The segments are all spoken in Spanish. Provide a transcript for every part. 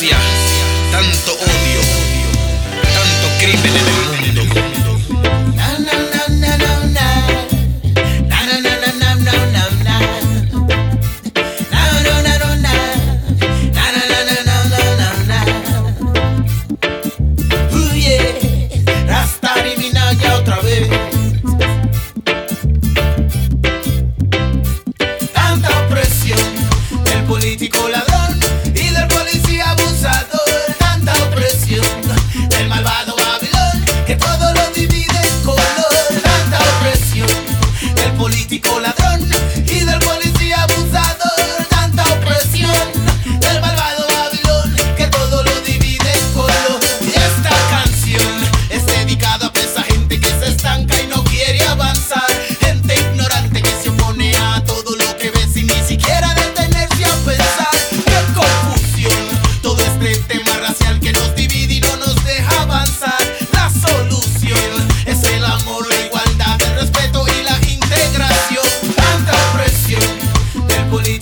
violencia, tanto odio, tanto crimen en el mundo.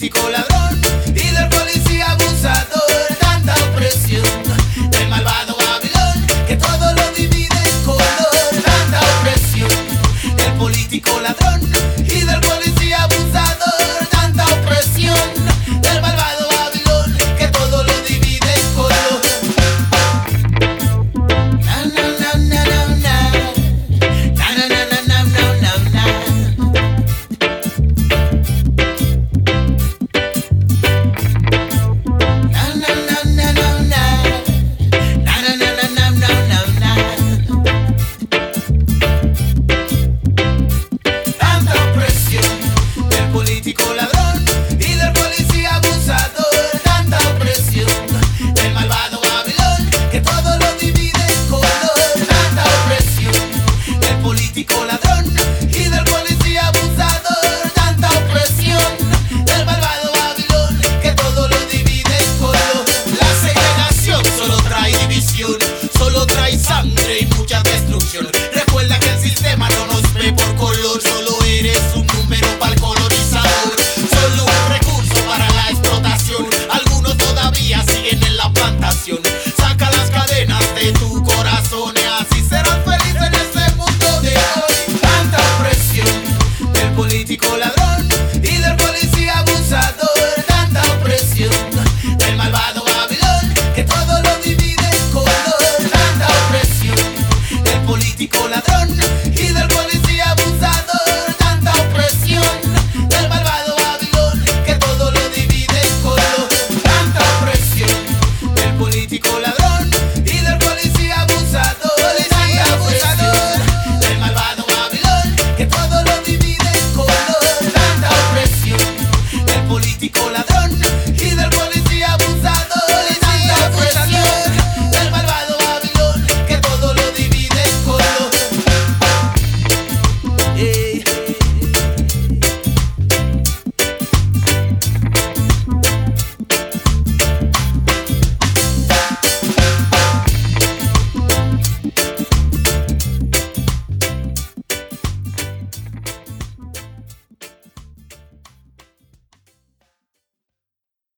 y